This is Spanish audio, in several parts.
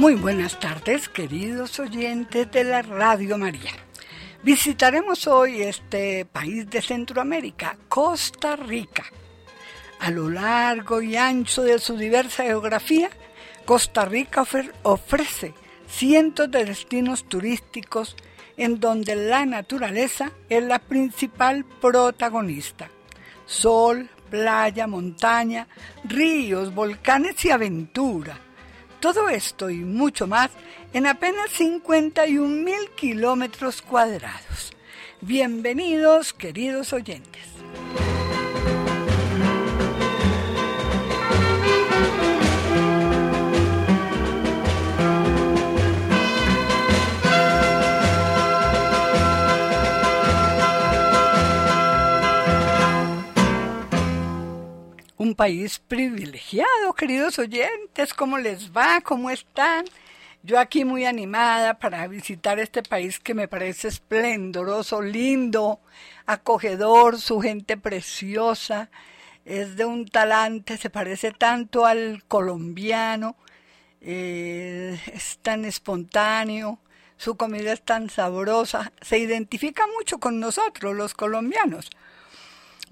Muy buenas tardes, queridos oyentes de la Radio María. Visitaremos hoy este país de Centroamérica, Costa Rica. A lo largo y ancho de su diversa geografía, Costa Rica ofrece cientos de destinos turísticos en donde la naturaleza es la principal protagonista. Sol, playa, montaña, ríos, volcanes y aventura. Todo esto y mucho más en apenas 51 mil kilómetros cuadrados. Bienvenidos, queridos oyentes. Un país privilegiado, queridos oyentes. ¿Cómo les va? ¿Cómo están? Yo aquí muy animada para visitar este país que me parece esplendoroso, lindo, acogedor, su gente preciosa, es de un talante, se parece tanto al colombiano, eh, es tan espontáneo, su comida es tan sabrosa, se identifica mucho con nosotros los colombianos.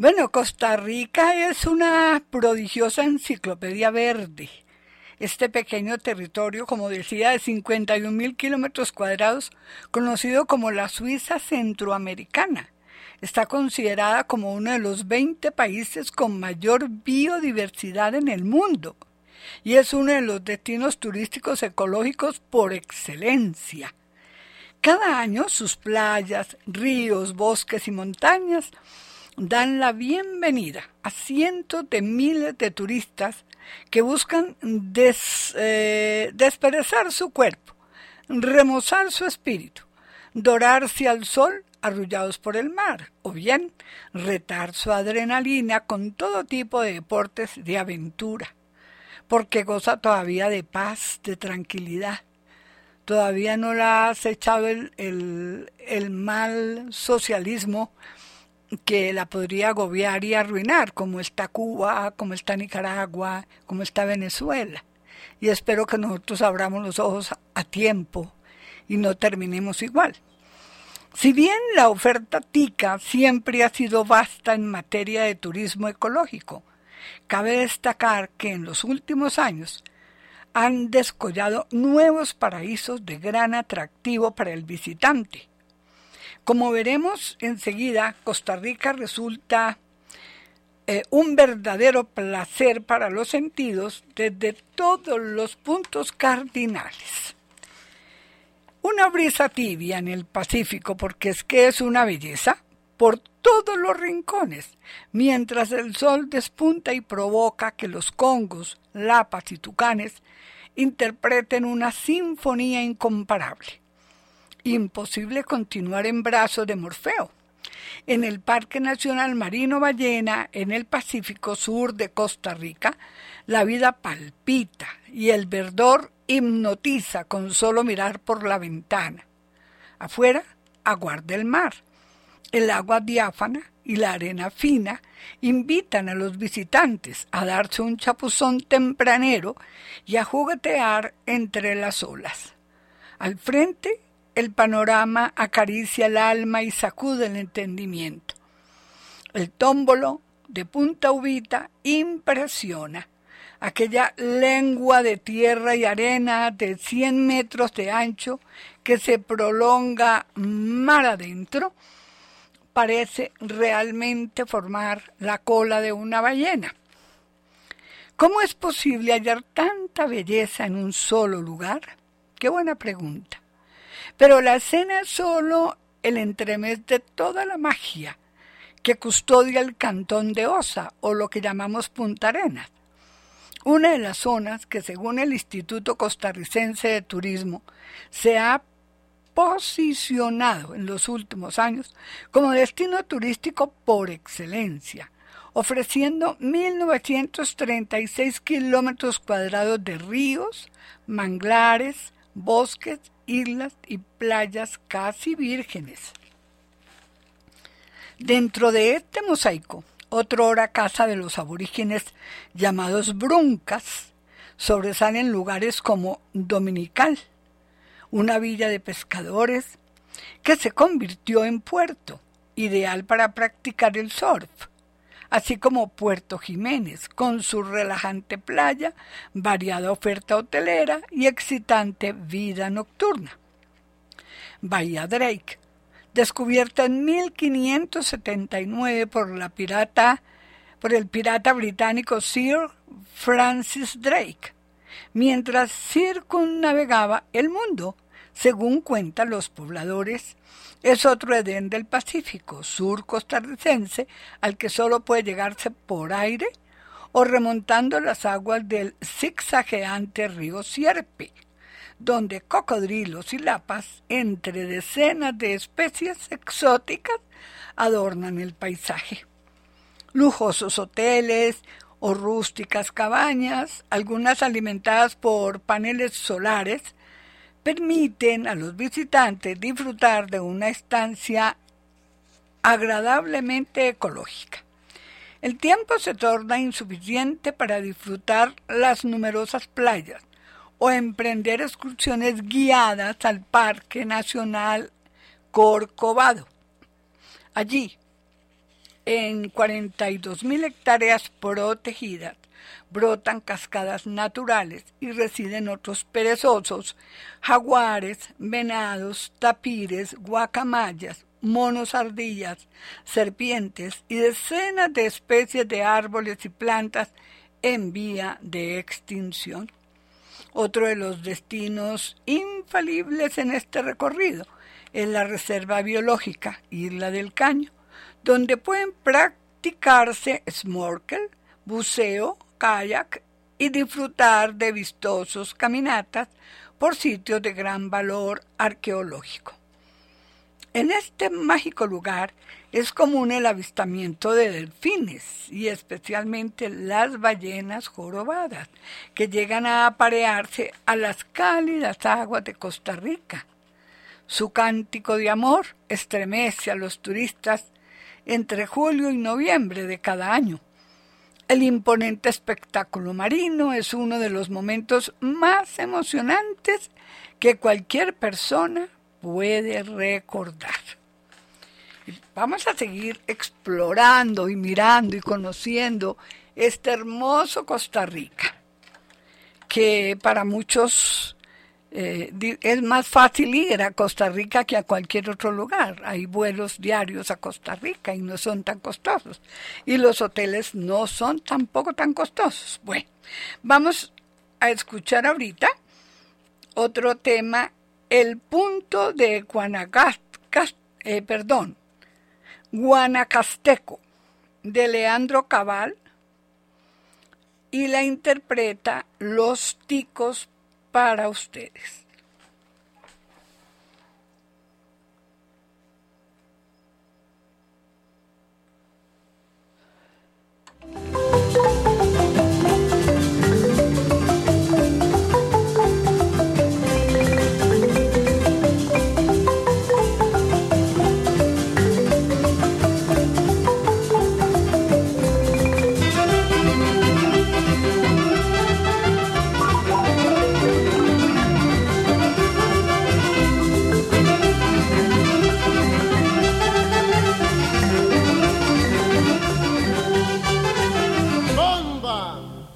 Bueno, Costa Rica es una prodigiosa enciclopedia verde. Este pequeño territorio, como decía, de 51 mil kilómetros cuadrados, conocido como la Suiza centroamericana, está considerada como uno de los 20 países con mayor biodiversidad en el mundo y es uno de los destinos turísticos ecológicos por excelencia. Cada año sus playas, ríos, bosques y montañas dan la bienvenida a cientos de miles de turistas que buscan des, eh, desperezar su cuerpo, remozar su espíritu, dorarse al sol arrullados por el mar, o bien retar su adrenalina con todo tipo de deportes de aventura, porque goza todavía de paz, de tranquilidad. Todavía no la ha acechado el, el, el mal socialismo que la podría agobiar y arruinar, como está Cuba, como está Nicaragua, como está Venezuela. Y espero que nosotros abramos los ojos a tiempo y no terminemos igual. Si bien la oferta TICA siempre ha sido vasta en materia de turismo ecológico, cabe destacar que en los últimos años han descollado nuevos paraísos de gran atractivo para el visitante, como veremos enseguida, Costa Rica resulta eh, un verdadero placer para los sentidos desde todos los puntos cardinales. Una brisa tibia en el Pacífico, porque es que es una belleza, por todos los rincones, mientras el sol despunta y provoca que los congos, lapas y tucanes interpreten una sinfonía incomparable imposible continuar en brazos de Morfeo. En el Parque Nacional Marino Ballena, en el Pacífico Sur de Costa Rica, la vida palpita y el verdor hipnotiza con solo mirar por la ventana. Afuera aguarda el mar. El agua diáfana y la arena fina invitan a los visitantes a darse un chapuzón tempranero y a juguetear entre las olas. Al frente el panorama acaricia el alma y sacude el entendimiento. El tómbolo de Punta Ubita impresiona. Aquella lengua de tierra y arena de 100 metros de ancho que se prolonga mar adentro, parece realmente formar la cola de una ballena. ¿Cómo es posible hallar tanta belleza en un solo lugar? Qué buena pregunta. Pero la escena es solo el entremés de toda la magia que custodia el cantón de Osa, o lo que llamamos Punta Arenas, una de las zonas que según el Instituto Costarricense de Turismo se ha posicionado en los últimos años como destino turístico por excelencia, ofreciendo 1.936 kilómetros cuadrados de ríos, manglares, bosques islas y playas casi vírgenes. Dentro de este mosaico, otro hora casa de los aborígenes llamados bruncas, sobresalen lugares como Dominical, una villa de pescadores que se convirtió en puerto, ideal para practicar el surf, así como Puerto Jiménez, con su relajante playa, variada oferta hotelera y excitante vida nocturna. Bahía Drake, descubierta en 1579 por la por el pirata británico Sir Francis Drake, mientras circunnavegaba el mundo, según cuentan los pobladores. Es otro Edén del Pacífico, sur costarricense, al que solo puede llegarse por aire o remontando las aguas del zigzagueante río Sierpe, donde cocodrilos y lapas, entre decenas de especies exóticas, adornan el paisaje lujosos hoteles o rústicas cabañas, algunas alimentadas por paneles solares, permiten a los visitantes disfrutar de una estancia agradablemente ecológica. El tiempo se torna insuficiente para disfrutar las numerosas playas o emprender excursiones guiadas al Parque Nacional Corcovado. Allí, en 42.000 hectáreas protegidas brotan cascadas naturales y residen otros perezosos, jaguares, venados, tapires, guacamayas, monos ardillas, serpientes y decenas de especies de árboles y plantas en vía de extinción. Otro de los destinos infalibles en este recorrido es la Reserva Biológica Isla del Caño, donde pueden practicarse snorkel, buceo, kayak y disfrutar de vistosos caminatas por sitios de gran valor arqueológico. En este mágico lugar es común el avistamiento de delfines y especialmente las ballenas jorobadas que llegan a aparearse a las cálidas aguas de Costa Rica. Su cántico de amor estremece a los turistas entre julio y noviembre de cada año. El imponente espectáculo marino es uno de los momentos más emocionantes que cualquier persona puede recordar. Vamos a seguir explorando y mirando y conociendo este hermoso Costa Rica, que para muchos eh, es más fácil ir a Costa Rica que a cualquier otro lugar. Hay vuelos diarios a Costa Rica y no son tan costosos. Y los hoteles no son tampoco tan costosos. Bueno, vamos a escuchar ahorita otro tema, el punto de eh, perdón, Guanacasteco, de Leandro Cabal, y la interpreta Los Ticos para ustedes.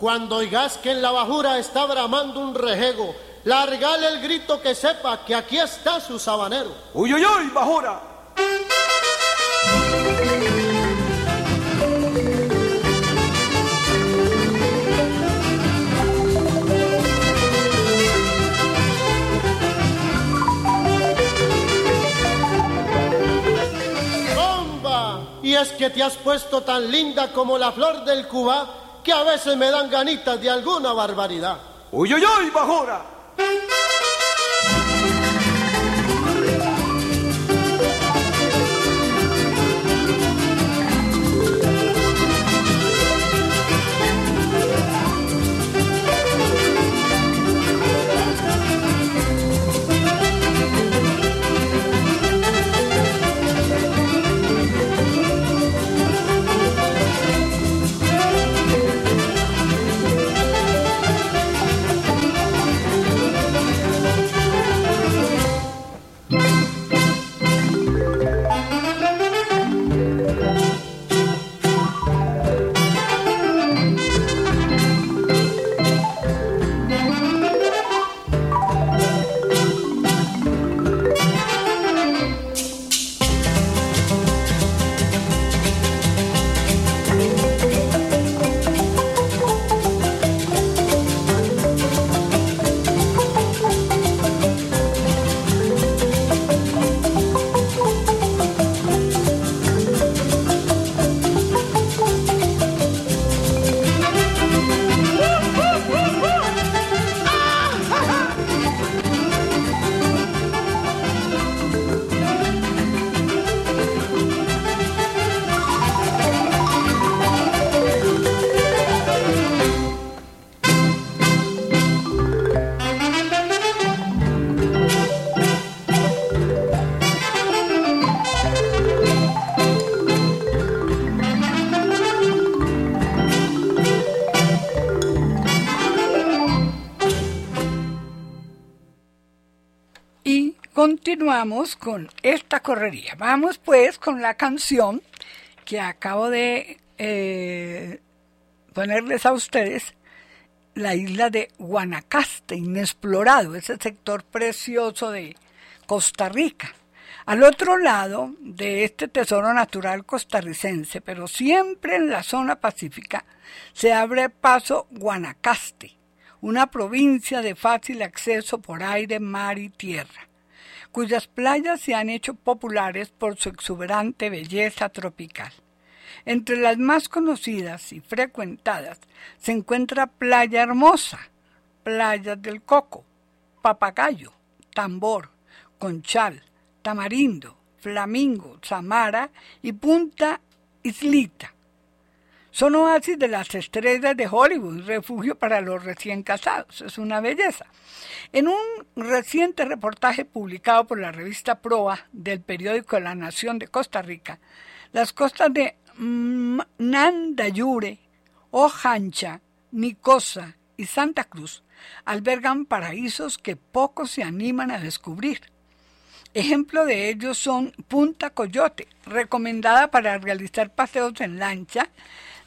Cuando oigas que en la bajura está bramando un rejego, largale el grito que sepa que aquí está su sabanero. ¡Uy, uy, uy, bajura! ¡Bomba! Y es que te has puesto tan linda como la flor del Cuba que a veces me dan ganitas de alguna barbaridad. ¡Uy, uy, uy, bajora! Continuamos con esta correría. Vamos pues con la canción que acabo de eh, ponerles a ustedes, la isla de Guanacaste, inexplorado, ese sector precioso de Costa Rica. Al otro lado de este tesoro natural costarricense, pero siempre en la zona pacífica, se abre paso Guanacaste, una provincia de fácil acceso por aire, mar y tierra, cuyas playas se han hecho populares por su exuberante belleza tropical. Entre las más conocidas y frecuentadas se encuentra Playa Hermosa, Playas del Coco, Papagayo, Tambor, Conchal, Tamarindo, Flamingo, Samara y Punta Islita. Son oasis de las estrellas de Hollywood, refugio para los recién casados. Es una belleza. En un reciente reportaje publicado por la revista Proa del periódico La Nación de Costa Rica, las costas de Nandayure, Ojancha, Nicosa y Santa Cruz albergan paraísos que pocos se animan a descubrir. Ejemplo de ellos son Punta Coyote, recomendada para realizar paseos en lancha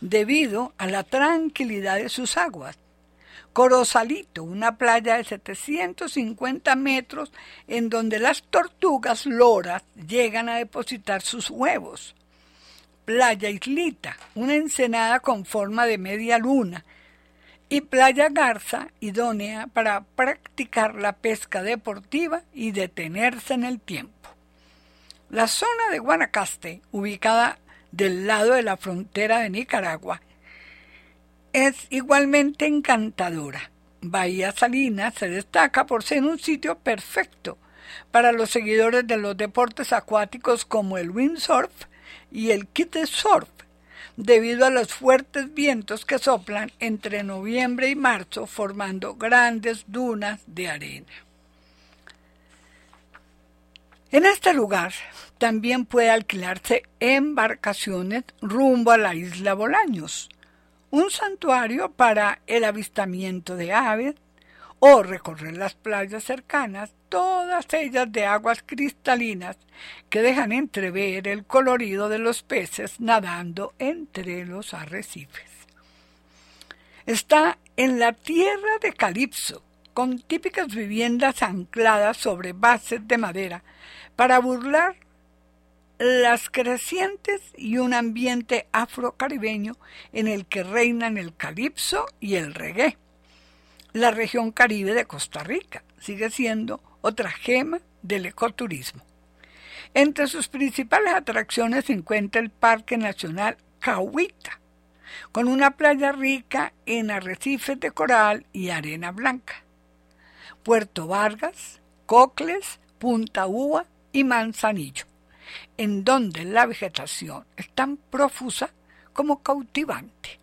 debido a la tranquilidad de sus aguas. Corosalito, una playa de 750 metros en donde las tortugas loras llegan a depositar sus huevos. Playa Islita, una ensenada con forma de media luna, y Playa Garza, idónea para practicar la pesca deportiva y detenerse en el tiempo. La zona de Guanacaste, ubicada del lado de la frontera de Nicaragua, es igualmente encantadora. Bahía Salinas se destaca por ser un sitio perfecto para los seguidores de los deportes acuáticos como el windsurf y el surf, debido a los fuertes vientos que soplan entre noviembre y marzo formando grandes dunas de arena. En este lugar también puede alquilarse embarcaciones rumbo a la isla Bolaños, un santuario para el avistamiento de aves o recorrer las playas cercanas, todas ellas de aguas cristalinas que dejan entrever el colorido de los peces nadando entre los arrecifes. Está en la tierra de Calipso, con típicas viviendas ancladas sobre bases de madera para burlar las crecientes y un ambiente afrocaribeño en el que reinan el calipso y el reggae. La región caribe de Costa Rica sigue siendo otra gema del ecoturismo. Entre sus principales atracciones se encuentra el Parque Nacional Cahuita, con una playa rica en arrecifes de coral y arena blanca. Puerto Vargas, Cocles, Punta Uva y Manzanillo en donde la vegetación es tan profusa como cautivante.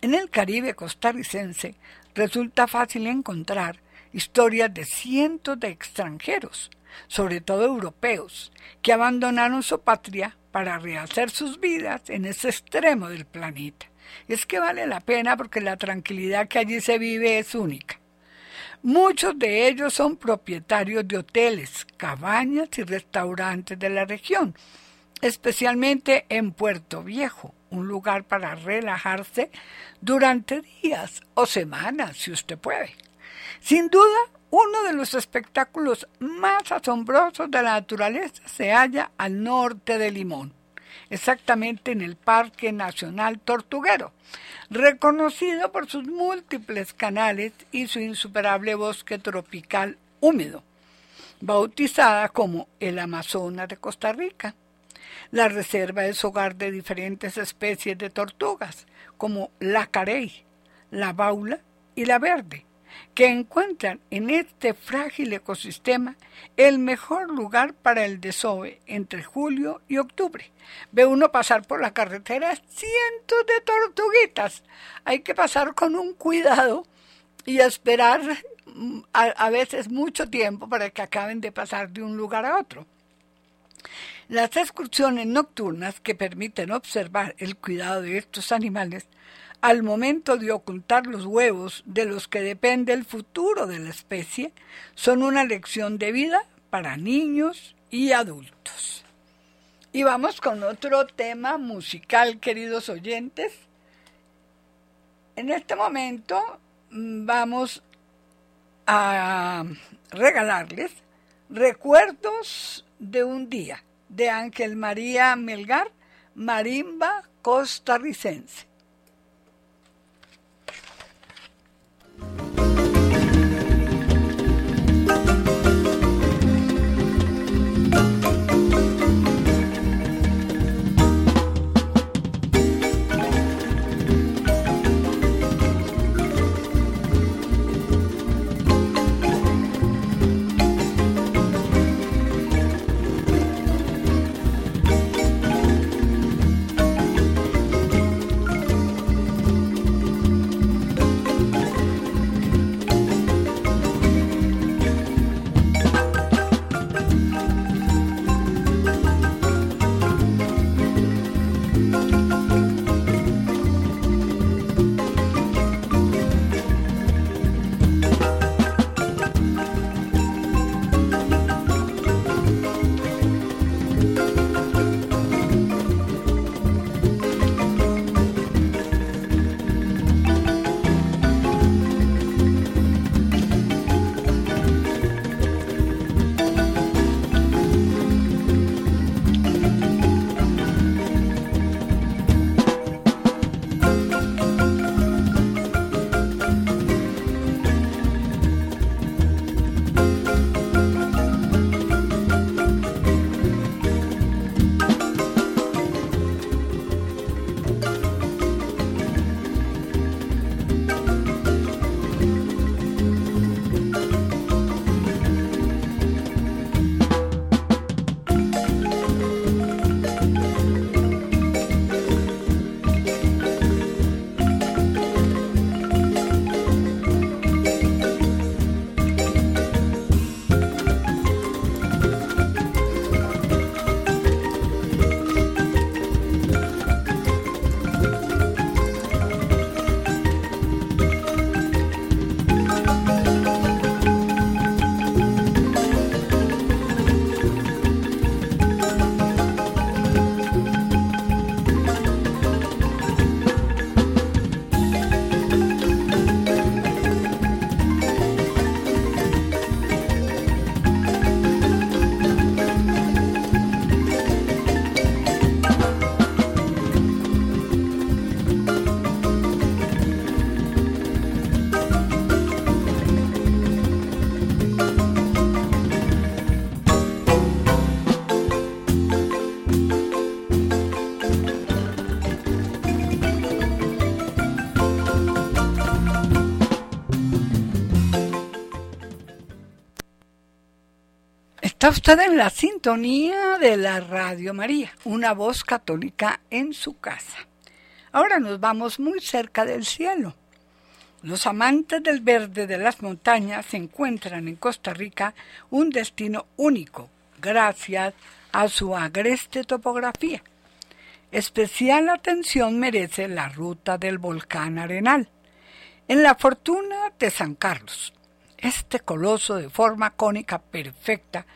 En el Caribe costarricense resulta fácil encontrar historias de cientos de extranjeros, sobre todo europeos, que abandonaron su patria para rehacer sus vidas en ese extremo del planeta. Es que vale la pena porque la tranquilidad que allí se vive es única. Muchos de ellos son propietarios de hoteles, cabañas y restaurantes de la región, especialmente en Puerto Viejo, un lugar para relajarse durante días o semanas, si usted puede. Sin duda, uno de los espectáculos más asombrosos de la naturaleza se halla al norte de Limón, exactamente en el Parque Nacional Tortuguero, reconocido por sus múltiples canales y su insuperable bosque tropical húmedo, bautizada como el Amazonas de Costa Rica. La reserva es hogar de diferentes especies de tortugas, como la carey, la baula y la verde, que encuentran en este frágil ecosistema el mejor lugar para el desove entre julio y octubre. Ve uno pasar por la carretera cientos de tortuguitas. Hay que pasar con un cuidado y esperar mm, a, a veces mucho tiempo para que acaben de pasar de un lugar a otro. Las excursiones nocturnas que permiten observar el cuidado de estos animales al momento de ocultar los huevos de los que depende el futuro de la especie, son una lección de vida para niños y adultos. Y vamos con otro tema musical, queridos oyentes. En este momento mm, vamos a regalarles recuerdos de un día de Ángel María Melgar, marimba costarricense. Está usted en la sintonía de la Radio María, una voz católica en su casa. Ahora nos vamos muy cerca del cielo. Los amantes del verde de las montañas encuentran en Costa Rica un destino único, gracias a su agreste topografía. Especial atención merece la ruta del volcán Arenal, en la fortuna de San Carlos, este coloso de forma cónica perfecta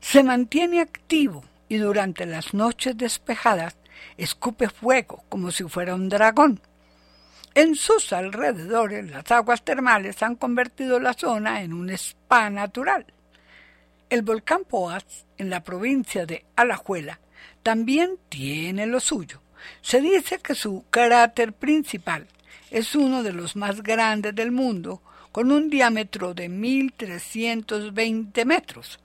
se mantiene activo y durante las noches despejadas escupe fuego como si fuera un dragón. En sus alrededores las aguas termales han convertido la zona en un spa natural. El volcán Poás, en la provincia de Alajuela, también tiene lo suyo. Se dice que su cráter principal es uno de los más grandes del mundo, con un diámetro de 1.320 metros.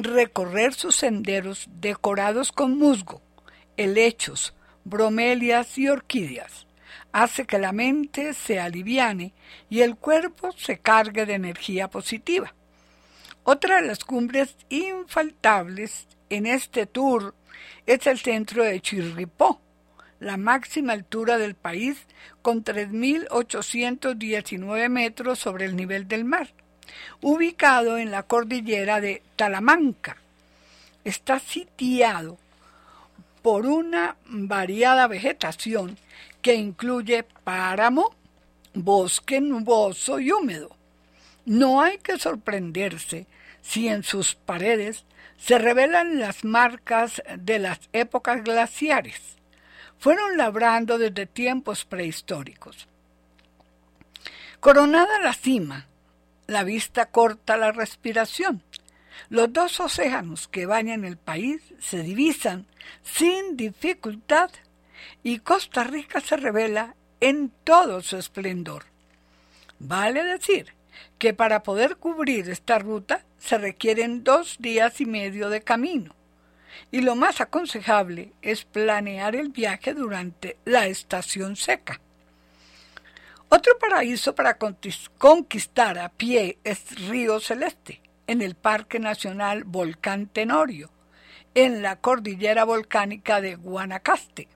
Recorrer sus senderos decorados con musgo, helechos, bromelias y orquídeas hace que la mente se aliviane y el cuerpo se cargue de energía positiva. Otra de las cumbres infaltables en este tour es el centro de Chirripó, la máxima altura del país con 3.819 metros sobre el nivel del mar, ubicado en la cordillera de Talamanca. Está sitiado por una variada vegetación que incluye páramo, bosque nuboso y húmedo. No hay que sorprenderse si en sus paredes se revelan las marcas de las épocas glaciares. Fueron labrando desde tiempos prehistóricos. Coronada la cima, la vista corta la respiración. Los dos océanos que bañan el país se divisan sin dificultad y Costa Rica se revela en todo su esplendor. Vale decir que para poder cubrir esta ruta se requieren dos días y medio de camino, y lo más aconsejable es planear el viaje durante la estación seca. Otro paraíso para conquistar a pie es Río Celeste, en el Parque Nacional Volcán Tenorio, en la cordillera volcánica de Guanacaste.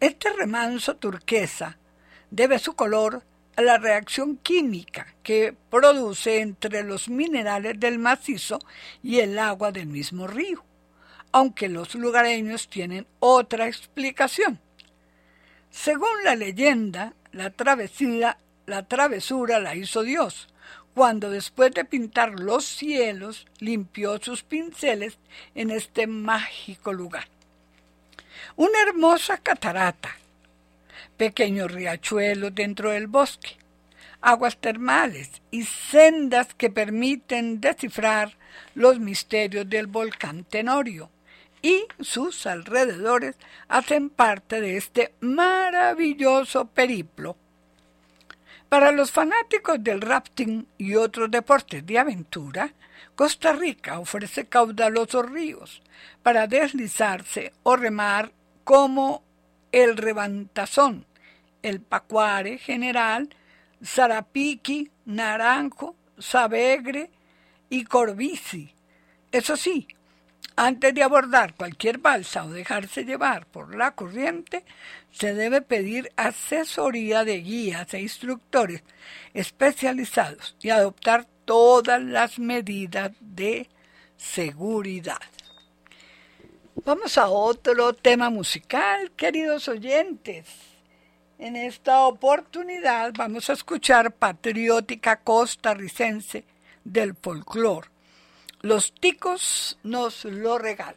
Este remanso turquesa debe su color a la reacción química que produce entre los minerales del macizo y el agua del mismo río, aunque los lugareños tienen otra explicación. Según la leyenda, la la travesura la hizo Dios, cuando después de pintar los cielos limpió sus pinceles en este mágico lugar. Una hermosa catarata, pequeños riachuelos dentro del bosque, aguas termales y sendas que permiten descifrar los misterios del volcán Tenorio y sus alrededores hacen parte de este maravilloso periplo. Para los fanáticos del rafting y otros deportes de aventura, Costa Rica ofrece caudalosos ríos para deslizarse o remar como el Revantazón, el Pacuare General, Zarapiqui, Naranjo, Sabegre y Corbici. Eso sí, antes de abordar cualquier balsa o dejarse llevar por la corriente, se debe pedir asesoría de guías e instructores especializados y adoptar todas las medidas de seguridad. Vamos a otro tema musical, queridos oyentes. En esta oportunidad vamos a escuchar patriótica costarricense del folclore los ticos nos lo regalan.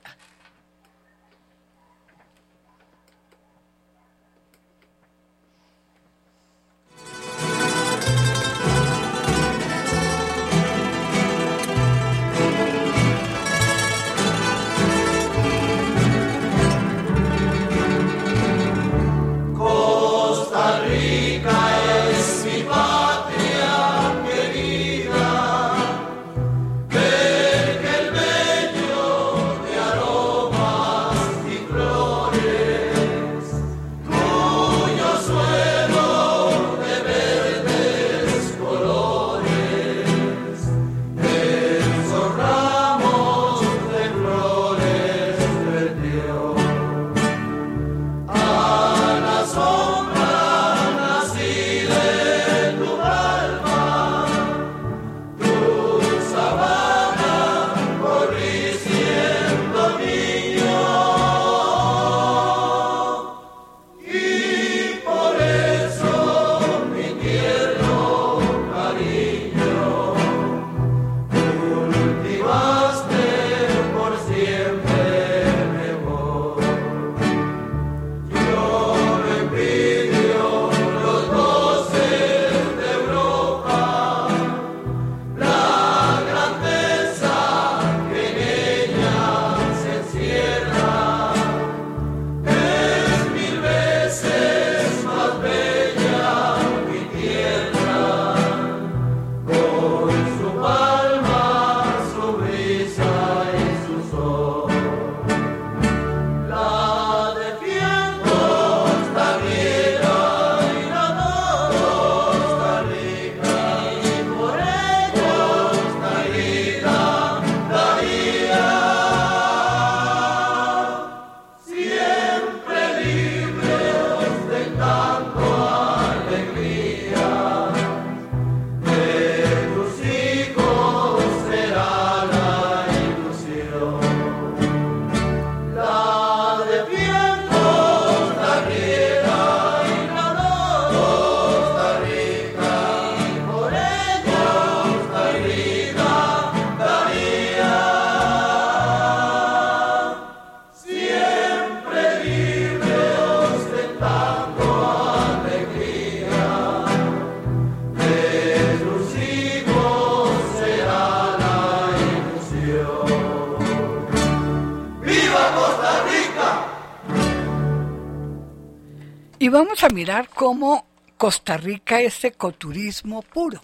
Vamos a mirar cómo Costa Rica es ecoturismo puro.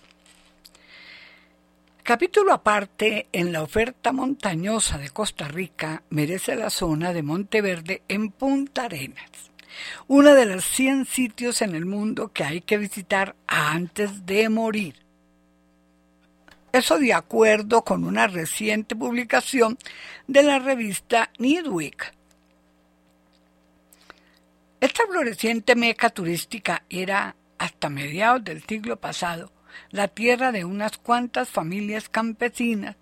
Capítulo aparte, en la oferta montañosa de Costa Rica merece la zona de Monteverde en Punta Arenas, uno de los 100 sitios en el mundo que hay que visitar antes de morir. Eso de acuerdo con una reciente publicación de la revista Nidwick. Esta floreciente meca turística era, hasta mediados del siglo pasado, la tierra de unas cuantas familias campesinas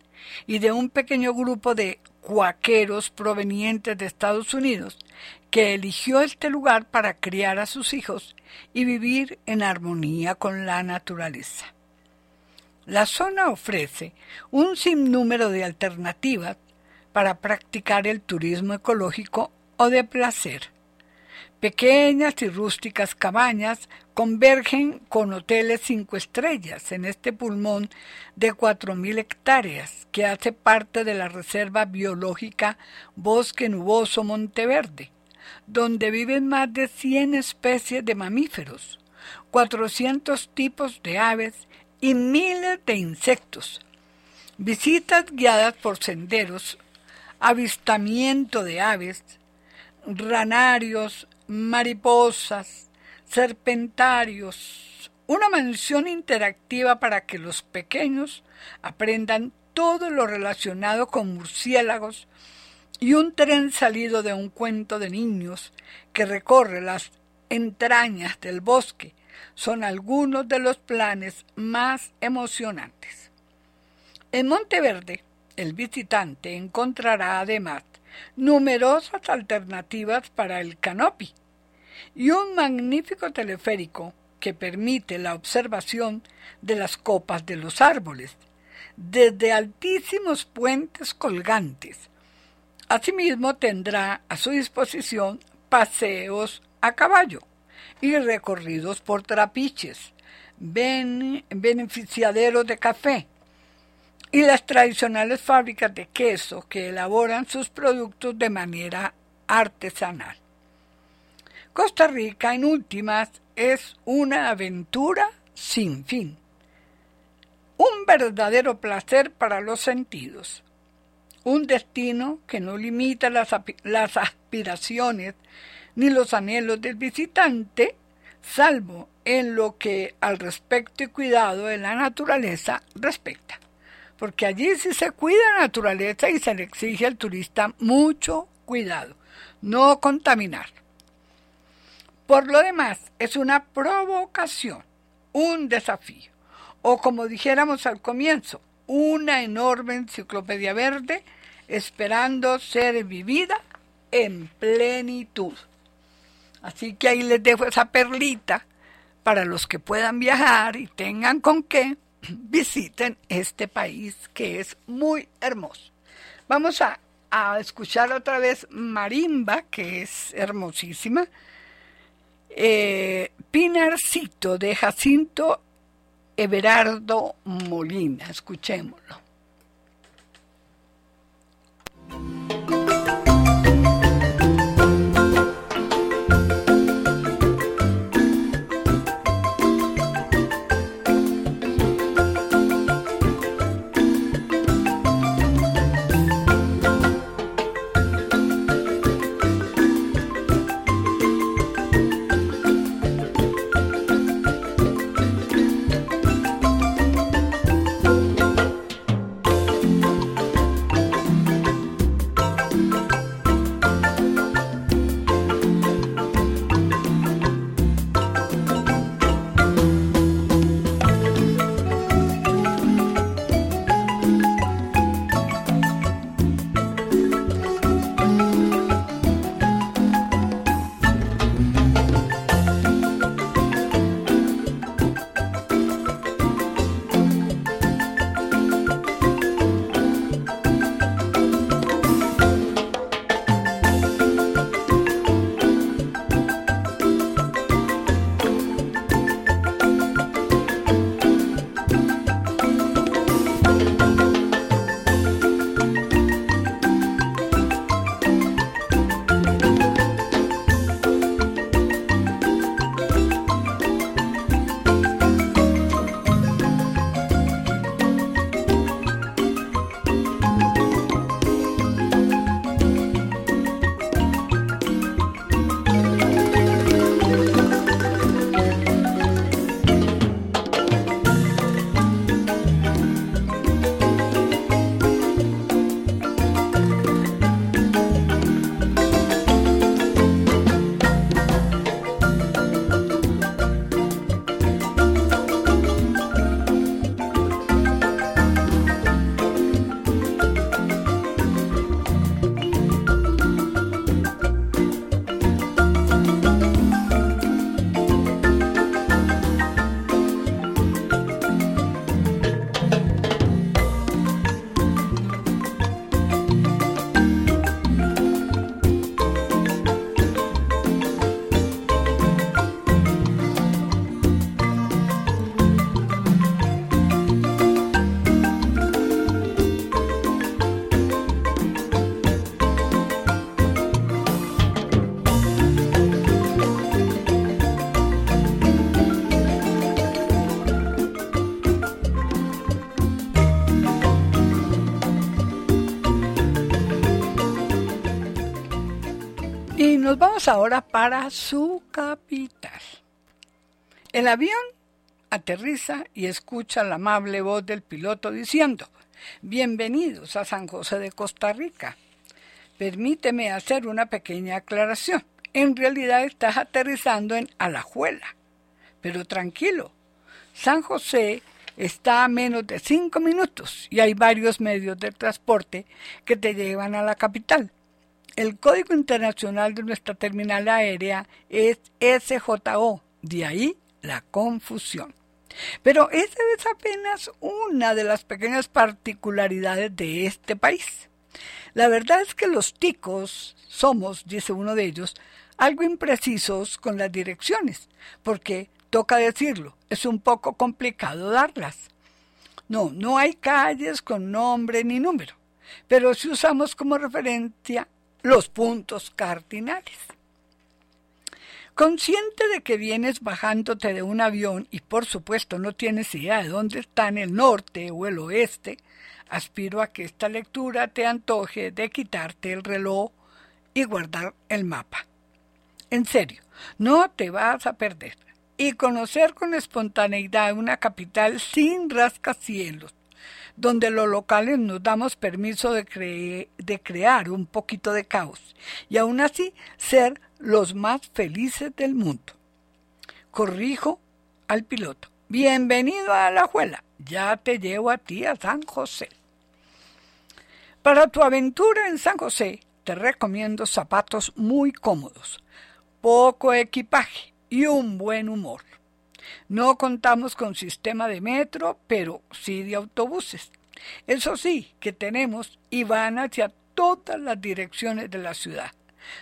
y de un pequeño grupo de cuaqueros provenientes de Estados Unidos que eligió este lugar para criar a sus hijos y vivir en armonía con la naturaleza. La zona ofrece un sinnúmero de alternativas para practicar el turismo ecológico o de placer Pequeñas y rústicas cabañas convergen con hoteles cinco estrellas en este pulmón de 4.000 hectáreas que hace parte de la Reserva Biológica Bosque Nuboso Monteverde, donde viven más de 100 especies de mamíferos, 400 tipos de aves y miles de insectos. Visitas guiadas por senderos, avistamiento de aves, ranarios, mariposas, serpentarios, una mansión interactiva para que los pequeños aprendan todo lo relacionado con murciélagos y un tren salido de un cuento de niños que recorre las entrañas del bosque son algunos de los planes más emocionantes. En Monteverde, el visitante encontrará además numerosas alternativas para el canopy y un magnífico teleférico que permite la observación de las copas de los árboles, desde altísimos puentes colgantes. Asimismo tendrá a su disposición paseos a caballo y recorridos por trapiches, beneficiaderos de café, y las tradicionales fábricas de queso que elaboran sus productos de manera artesanal. Costa Rica, en últimas, es una aventura sin fin, un verdadero placer para los sentidos, un destino que no limita las, las aspiraciones ni los anhelos del visitante, salvo en lo que al respecto y cuidado de la naturaleza respecta porque allí sí se cuida la naturaleza y se le exige al turista mucho cuidado, no contaminar. Por lo demás, es una provocación, un desafío, o como dijéramos al comienzo, una enorme enciclopedia verde esperando ser vivida en plenitud. Así que ahí les dejo esa perlita para los que puedan viajar y tengan con qué visiten este país que es muy hermoso. Vamos a, escuchar otra vez Marimba, que es hermosísima. Eh, Pinarcito de Jacinto Everardo Molina. Escuchémoslo. Nos vamos ahora para su capital. El avión aterriza y escucha la amable voz del piloto diciendo, Bienvenidos a San José de Costa Rica. Permíteme hacer una pequeña aclaración. En realidad estás aterrizando en Alajuela. Pero tranquilo, San José está a menos de cinco minutos y hay varios medios de transporte que te llevan a la capital. El código internacional de nuestra terminal aérea es SJO, de ahí la confusión. Pero esa es apenas una de las pequeñas particularidades de este país. La verdad es que los ticos somos, dice uno de ellos, algo imprecisos con las direcciones, porque, toca decirlo, es un poco complicado darlas. No, no hay calles con nombre ni número, pero si usamos como referencia los puntos cardinales. Consciente de que vienes bajándote de un avión y por supuesto no tienes idea de dónde está en el norte o el oeste, aspiro a que esta lectura te antoje de quitarte el reloj y guardar el mapa. En serio, no te vas a perder. Y conocer con espontaneidad una capital sin rascacielos, donde los locales nos damos permiso de, de crear un poquito de caos y aún así ser los más felices del mundo. Corrijo al piloto. Bienvenido a la Juela. Ya te llevo a ti a San José. Para tu aventura en San José, te recomiendo zapatos muy cómodos, poco equipaje y un buen humor. No contamos con sistema de metro, pero sí de autobuses. Eso sí, que tenemos y van hacia todas las direcciones de la ciudad.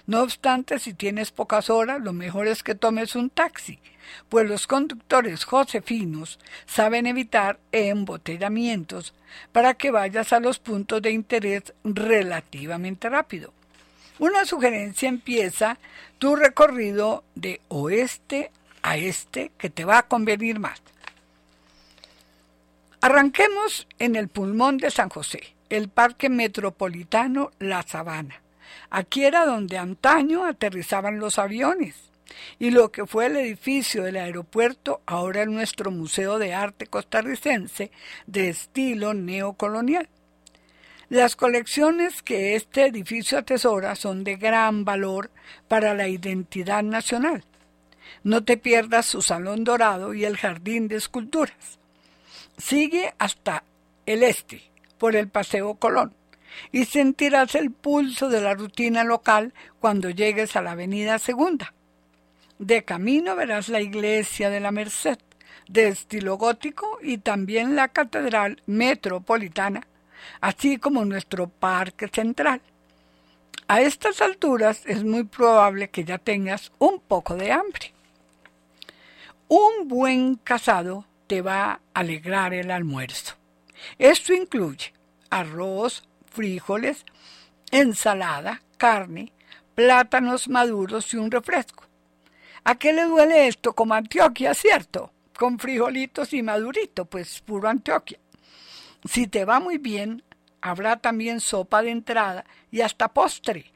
No obstante, si tienes pocas horas, lo mejor es que tomes un taxi, pues los conductores josefinos saben evitar embotellamientos para que vayas a los puntos de interés relativamente rápido. Una sugerencia empieza tu recorrido de oeste a este que te va a convenir más. Arranquemos en el pulmón de San José, el Parque Metropolitano La Sabana. Aquí era donde antaño aterrizaban los aviones. Y lo que fue el edificio del aeropuerto ahora es nuestro Museo de Arte costarricense de estilo neocolonial. Las colecciones que este edificio atesora son de gran valor para la identidad nacional. No te pierdas su salón dorado y el jardín de esculturas. Sigue hasta el este, por el Paseo Colón y sentirás el pulso de la rutina local cuando llegues a la Avenida Segunda. De camino verás la iglesia de la Merced, de estilo gótico, y también la Catedral Metropolitana, así como nuestro Parque Central. A estas alturas es muy probable que ya tengas un poco de hambre. Un buen casado te va a alegrar el almuerzo. Esto incluye arroz, frijoles, ensalada, carne, plátanos maduros y un refresco. ¿A qué le duele esto? Como Antioquia, ¿cierto? Con frijolitos y madurito, pues puro Antioquia. Si te va muy bien, habrá también sopa de entrada y hasta postre.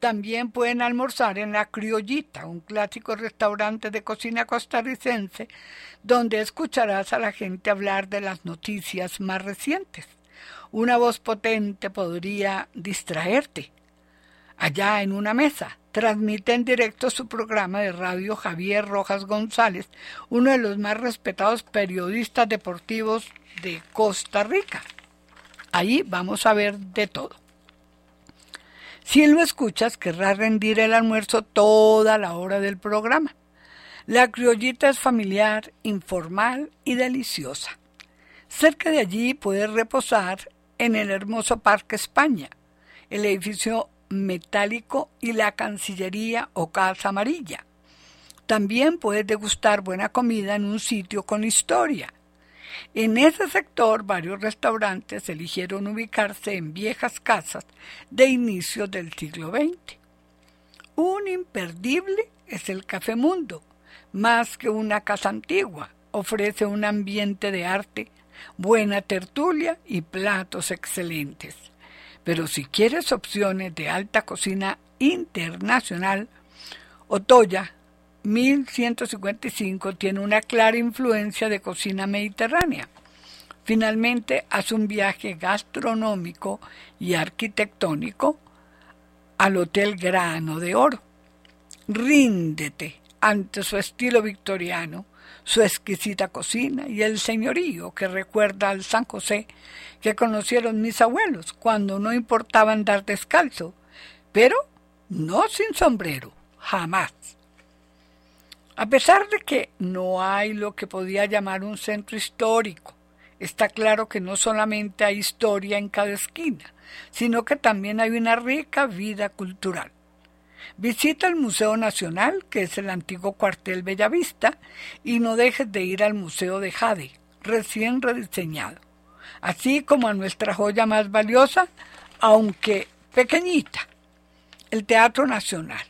También pueden almorzar en La Criollita, un clásico restaurante de cocina costarricense, donde escucharás a la gente hablar de las noticias más recientes. Una voz potente podría distraerte. Allá en una mesa, transmite en directo su programa de radio Javier Rojas González, uno de los más respetados periodistas deportivos de Costa Rica. Ahí vamos a ver de todo. Si lo escuchas, querrás rendir el almuerzo toda la hora del programa. La criollita es familiar, informal y deliciosa. Cerca de allí puedes reposar en el hermoso Parque España, el edificio metálico y la Cancillería o Casa Amarilla. También puedes degustar buena comida en un sitio con historia. En ese sector varios restaurantes eligieron ubicarse en viejas casas de inicios del siglo XX. Un imperdible es el Café Mundo, más que una casa antigua, ofrece un ambiente de arte buena tertulia y platos excelentes. Pero si quieres opciones de alta cocina internacional, Otoya 1155 tiene una clara influencia de cocina mediterránea. Finalmente hace un viaje gastronómico y arquitectónico al Hotel Grano de Oro. Ríndete ante su estilo victoriano, su exquisita cocina y el señorío que recuerda al San José que conocieron mis abuelos cuando no importaba andar descalzo, pero no sin sombrero, jamás. A pesar de que no hay lo que podía llamar un centro histórico, está claro que no solamente hay historia en cada esquina, sino que también hay una rica vida cultural. Visita el Museo Nacional, que es el antiguo cuartel Bellavista, y no dejes de ir al Museo de Jade, recién rediseñado, así como a nuestra joya más valiosa, aunque pequeñita, el Teatro Nacional.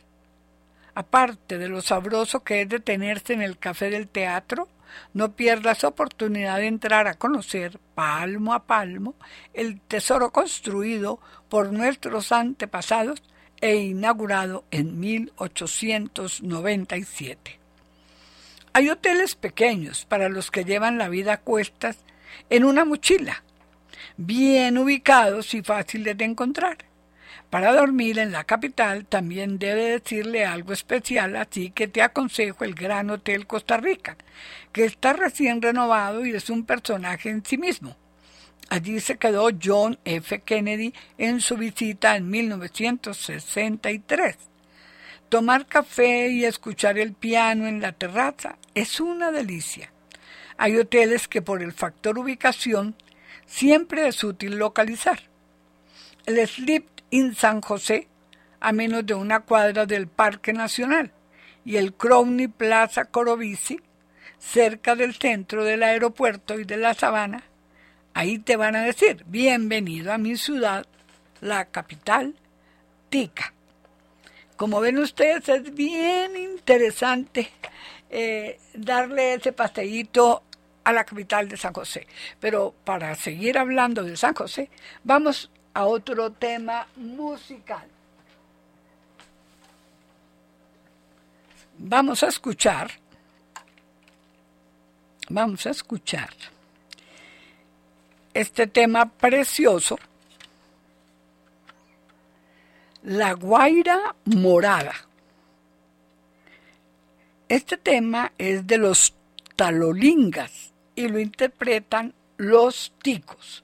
Aparte de lo sabroso que es detenerse en el café del teatro, no pierdas oportunidad de entrar a conocer palmo a palmo el tesoro construido por nuestros antepasados e inaugurado en 1897. Hay hoteles pequeños para los que llevan la vida a cuestas en una mochila, bien ubicados y fáciles de encontrar. Para dormir en la capital también debe decirle algo especial, así que te aconsejo el Gran Hotel Costa Rica, que está recién renovado y es un personaje en sí mismo. Allí se quedó John F. Kennedy en su visita en 1963. Tomar café y escuchar el piano en la terraza es una delicia. Hay hoteles que por el factor ubicación siempre es útil localizar. El Sleep in San José, a menos de una cuadra del Parque Nacional, y el Crowley Plaza Corovici, cerca del centro del aeropuerto y de la sabana, ahí te van a decir, bienvenido a mi ciudad, la capital, Tica. Como ven ustedes, es bien interesante eh, darle ese paseíto a la capital de San José. Pero para seguir hablando de San José, vamos a otro tema musical. Vamos a escuchar, vamos a escuchar este tema precioso, La Guaira Morada. Este tema es de los talolingas y lo interpretan los ticos.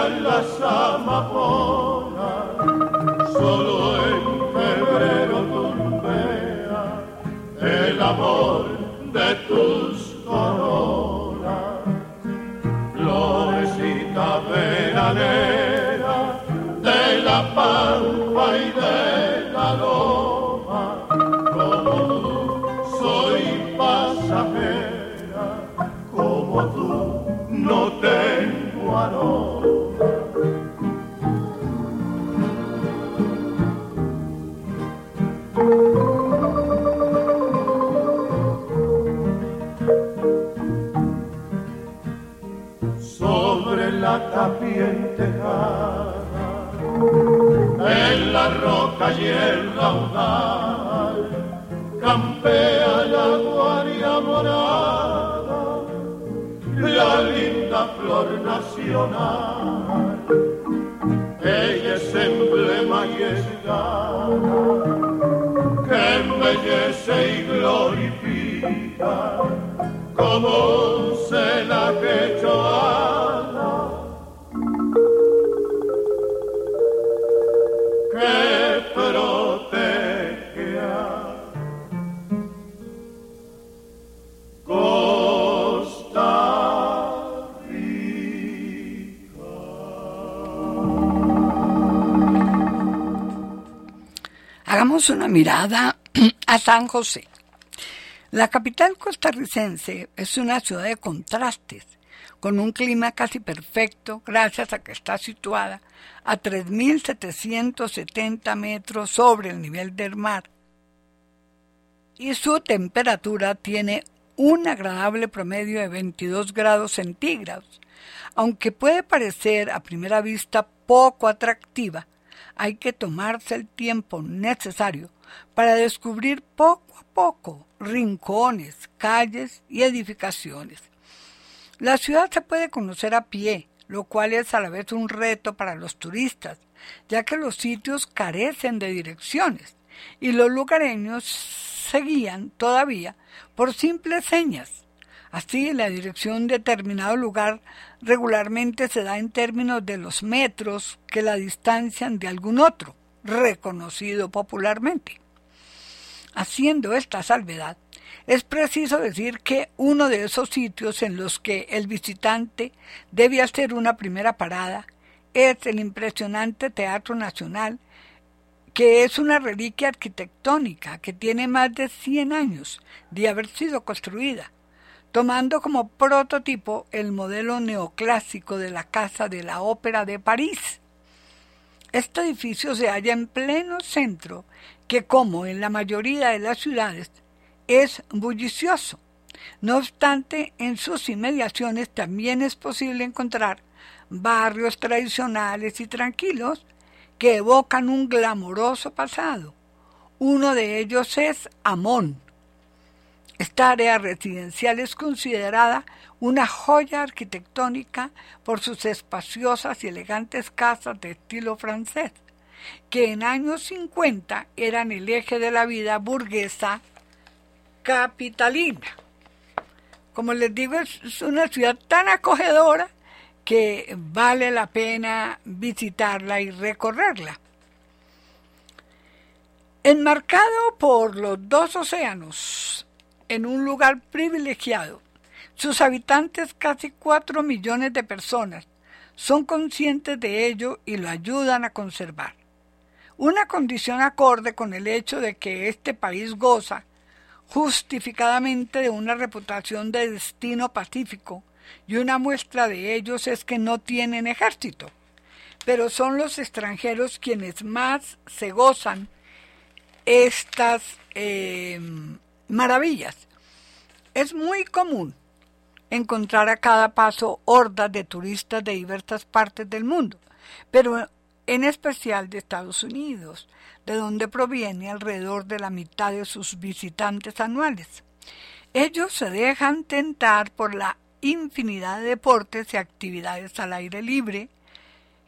sangran las y mirada a San José. La capital costarricense es una ciudad de contrastes, con un clima casi perfecto gracias a que está situada a 3.770 metros sobre el nivel del mar y su temperatura tiene un agradable promedio de 22 grados centígrados. Aunque puede parecer a primera vista poco atractiva, hay que tomarse el tiempo necesario para descubrir poco a poco rincones, calles y edificaciones. La ciudad se puede conocer a pie, lo cual es a la vez un reto para los turistas, ya que los sitios carecen de direcciones y los lugareños se guían todavía por simples señas. Así, la dirección de determinado lugar regularmente se da en términos de los metros que la distancian de algún otro, reconocido popularmente. Haciendo esta salvedad, es preciso decir que uno de esos sitios en los que el visitante debe hacer una primera parada es el impresionante Teatro Nacional, que es una reliquia arquitectónica que tiene más de 100 años de haber sido construida, tomando como prototipo el modelo neoclásico de la Casa de la Ópera de París. Este edificio se halla en pleno centro, que como en la mayoría de las ciudades es bullicioso. No obstante, en sus inmediaciones también es posible encontrar barrios tradicionales y tranquilos que evocan un glamoroso pasado. Uno de ellos es Amón. Esta área residencial es considerada una joya arquitectónica por sus espaciosas y elegantes casas de estilo francés, que en años 50 eran el eje de la vida burguesa capitalina. Como les digo, es una ciudad tan acogedora que vale la pena visitarla y recorrerla. Enmarcado por los dos océanos, en un lugar privilegiado, sus habitantes, casi cuatro millones de personas, son conscientes de ello y lo ayudan a conservar. Una condición acorde con el hecho de que este país goza justificadamente de una reputación de destino pacífico, y una muestra de ellos es que no tienen ejército, pero son los extranjeros quienes más se gozan estas eh, maravillas. Es muy común encontrar a cada paso hordas de turistas de diversas partes del mundo, pero en especial de Estados Unidos, de donde proviene alrededor de la mitad de sus visitantes anuales. Ellos se dejan tentar por la infinidad de deportes y actividades al aire libre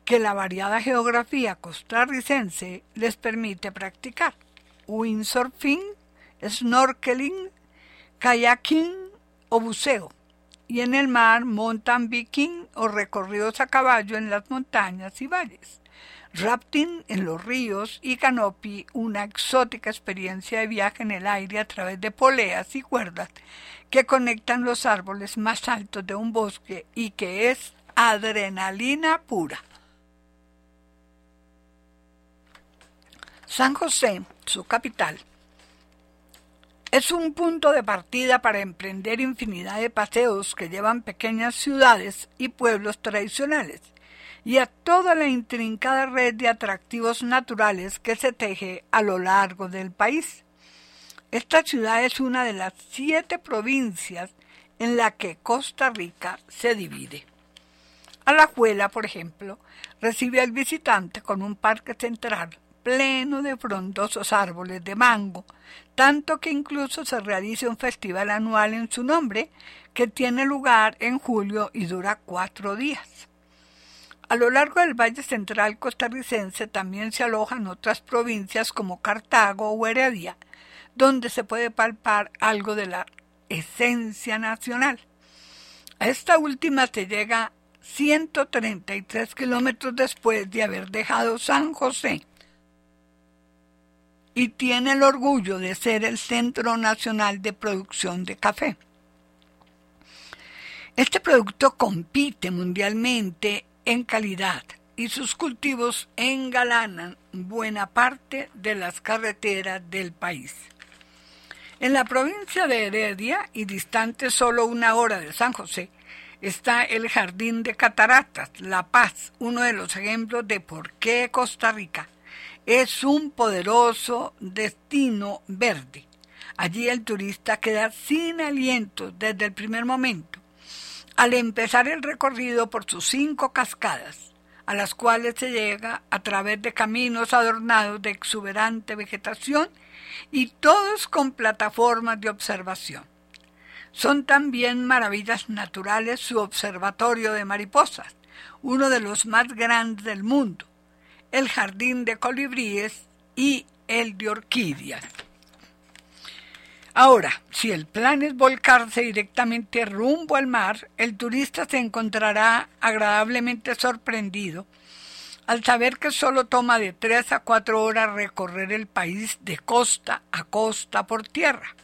que la variada geografía costarricense les permite practicar. Windsurfing, snorkeling, kayaking o buceo. y en el mar montan viking o recorridos a caballo en las montañas y valles. Rafting en los ríos y canopy, una exótica experiencia de viaje en el aire a través de poleas y cuerdas que conectan los árboles más altos de un bosque y que es adrenalina pura. San José, su capital, es un punto de partida para emprender infinidad de paseos que llevan pequeñas ciudades y pueblos tradicionales y a toda la intrincada red de atractivos naturales que se teje a lo largo del país. Esta ciudad es una de las siete provincias en la que Costa Rica se divide. Alajuela, por ejemplo, recibe al visitante con un parque central pleno de frondosos árboles de mango, tanto que incluso se realiza un festival anual en su nombre que tiene lugar en julio y dura cuatro días. A lo largo del Valle Central costarricense también se alojan otras provincias como Cartago o Heredia, donde se puede palpar algo de la esencia nacional. A esta última se llega 133 kilómetros después de haber dejado San José y tiene el orgullo de ser el Centro Nacional de Producción de Café. Este producto compite mundialmente en calidad y sus cultivos engalanan buena parte de las carreteras del país. En la provincia de Heredia y distante solo una hora de San José, está el Jardín de Cataratas, La Paz, uno de los ejemplos de por qué Costa Rica es un poderoso destino verde. Allí el turista queda sin aliento desde el primer momento al empezar el recorrido por sus cinco cascadas, a las cuales se llega a través de caminos adornados de exuberante vegetación y todos con plataformas de observación. Son también maravillas naturales su observatorio de mariposas, uno de los más grandes del mundo, el jardín de colibríes y el de orquídeas. Ahora, si el plan es volcarse directamente rumbo al mar, el turista se encontrará agradablemente sorprendido al saber que solo toma de tres a cuatro horas recorrer el país de costa a costa por tierra.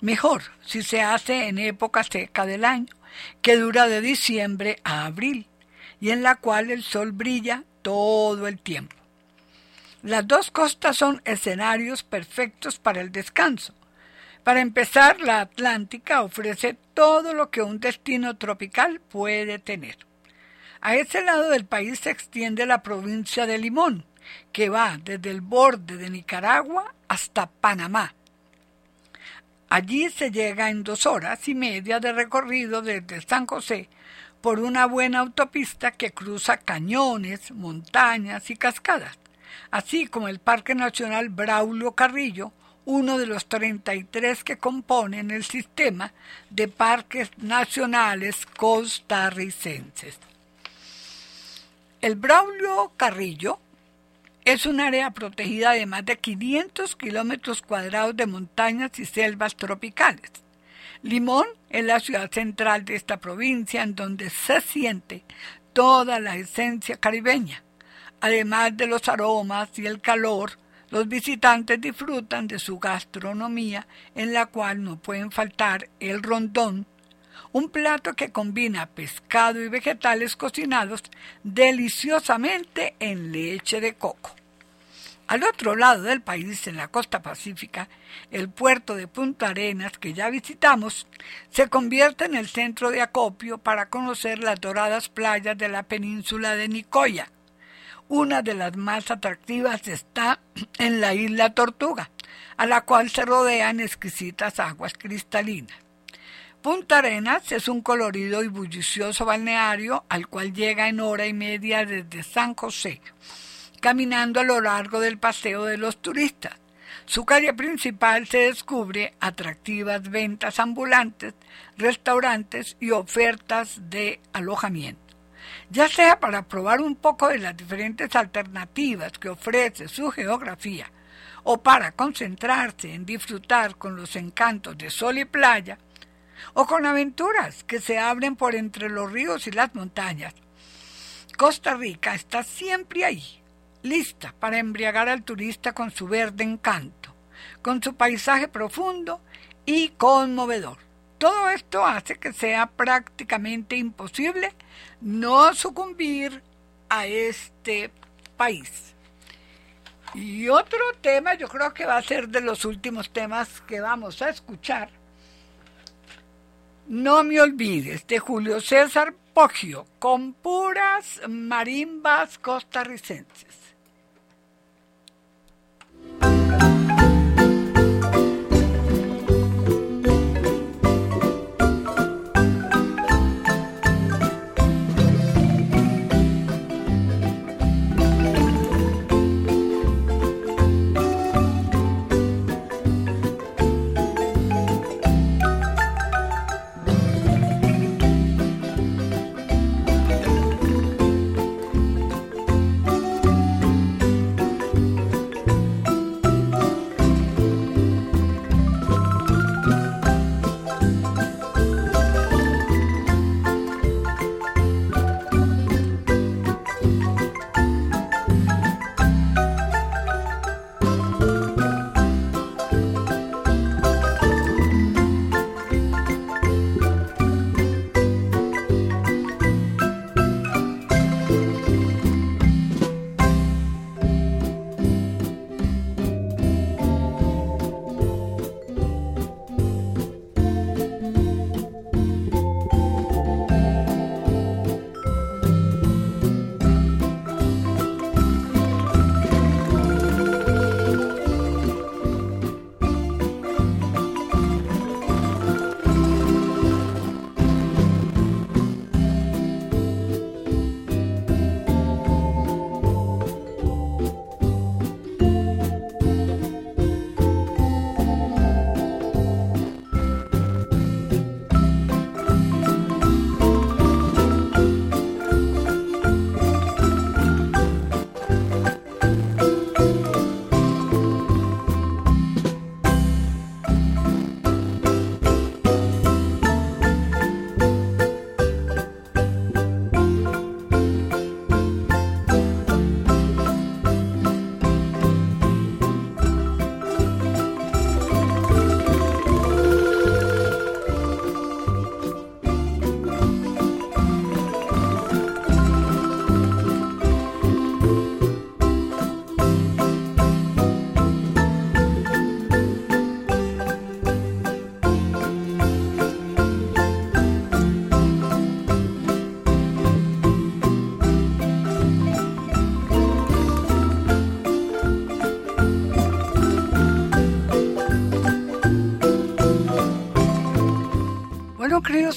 Mejor si se hace en época seca del año, que dura de diciembre a abril, y en la cual el sol brilla todo el tiempo. Las dos costas son escenarios perfectos para el descanso, para empezar, la Atlántica ofrece todo lo que un destino tropical puede tener. A ese lado del país se extiende la provincia de Limón, que va desde el borde de Nicaragua hasta Panamá. Allí se llega en dos horas y media de recorrido desde San José por una buena autopista que cruza cañones, montañas y cascadas, así como el Parque Nacional Braulio Carrillo, uno de los 33 que componen el sistema de parques nacionales costarricenses. El Braulio Carrillo es un área protegida de más de 500 kilómetros cuadrados de montañas y selvas tropicales. Limón es la ciudad central de esta provincia en donde se siente toda la esencia caribeña, además de los aromas y el calor los visitantes disfrutan de su gastronomía en la cual no pueden faltar el rondón, un plato que combina pescado y vegetales cocinados deliciosamente en leche de coco. Al otro lado del país, en la costa pacífica, el puerto de Punta Arenas, que ya visitamos, se convierte en el centro de acopio para conocer las doradas playas de la península de Nicoya, una de las más atractivas está en la isla Tortuga, a la cual se rodean exquisitas aguas cristalinas. Punta Arenas es un colorido y bullicioso balneario al cual llega en hora y media desde San José, caminando a lo largo del paseo de los turistas. Su calle principal se descubre atractivas ventas ambulantes, restaurantes y ofertas de alojamiento ya sea para probar un poco de las diferentes alternativas que ofrece su geografía o para concentrarse en disfrutar con los encantos de sol y playa, o con aventuras que se abren por entre los ríos y las montañas. Costa Rica está siempre ahí, lista para embriagar al turista con su verde encanto, con su paisaje profundo y conmovedor. Todo esto hace que sea prácticamente imposible no sucumbir a este país. Y otro tema, yo creo que va a ser de los últimos temas que vamos a escuchar. No me olvides de Julio César Poggio con puras marimbas costarricenses.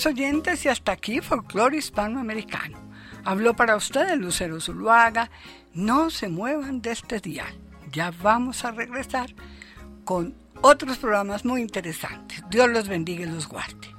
Oyentes, y hasta aquí Folclore Hispanoamericano. Habló para ustedes Lucero Zuluaga. No se muevan de este día. Ya vamos a regresar con otros programas muy interesantes. Dios los bendiga y los guarde.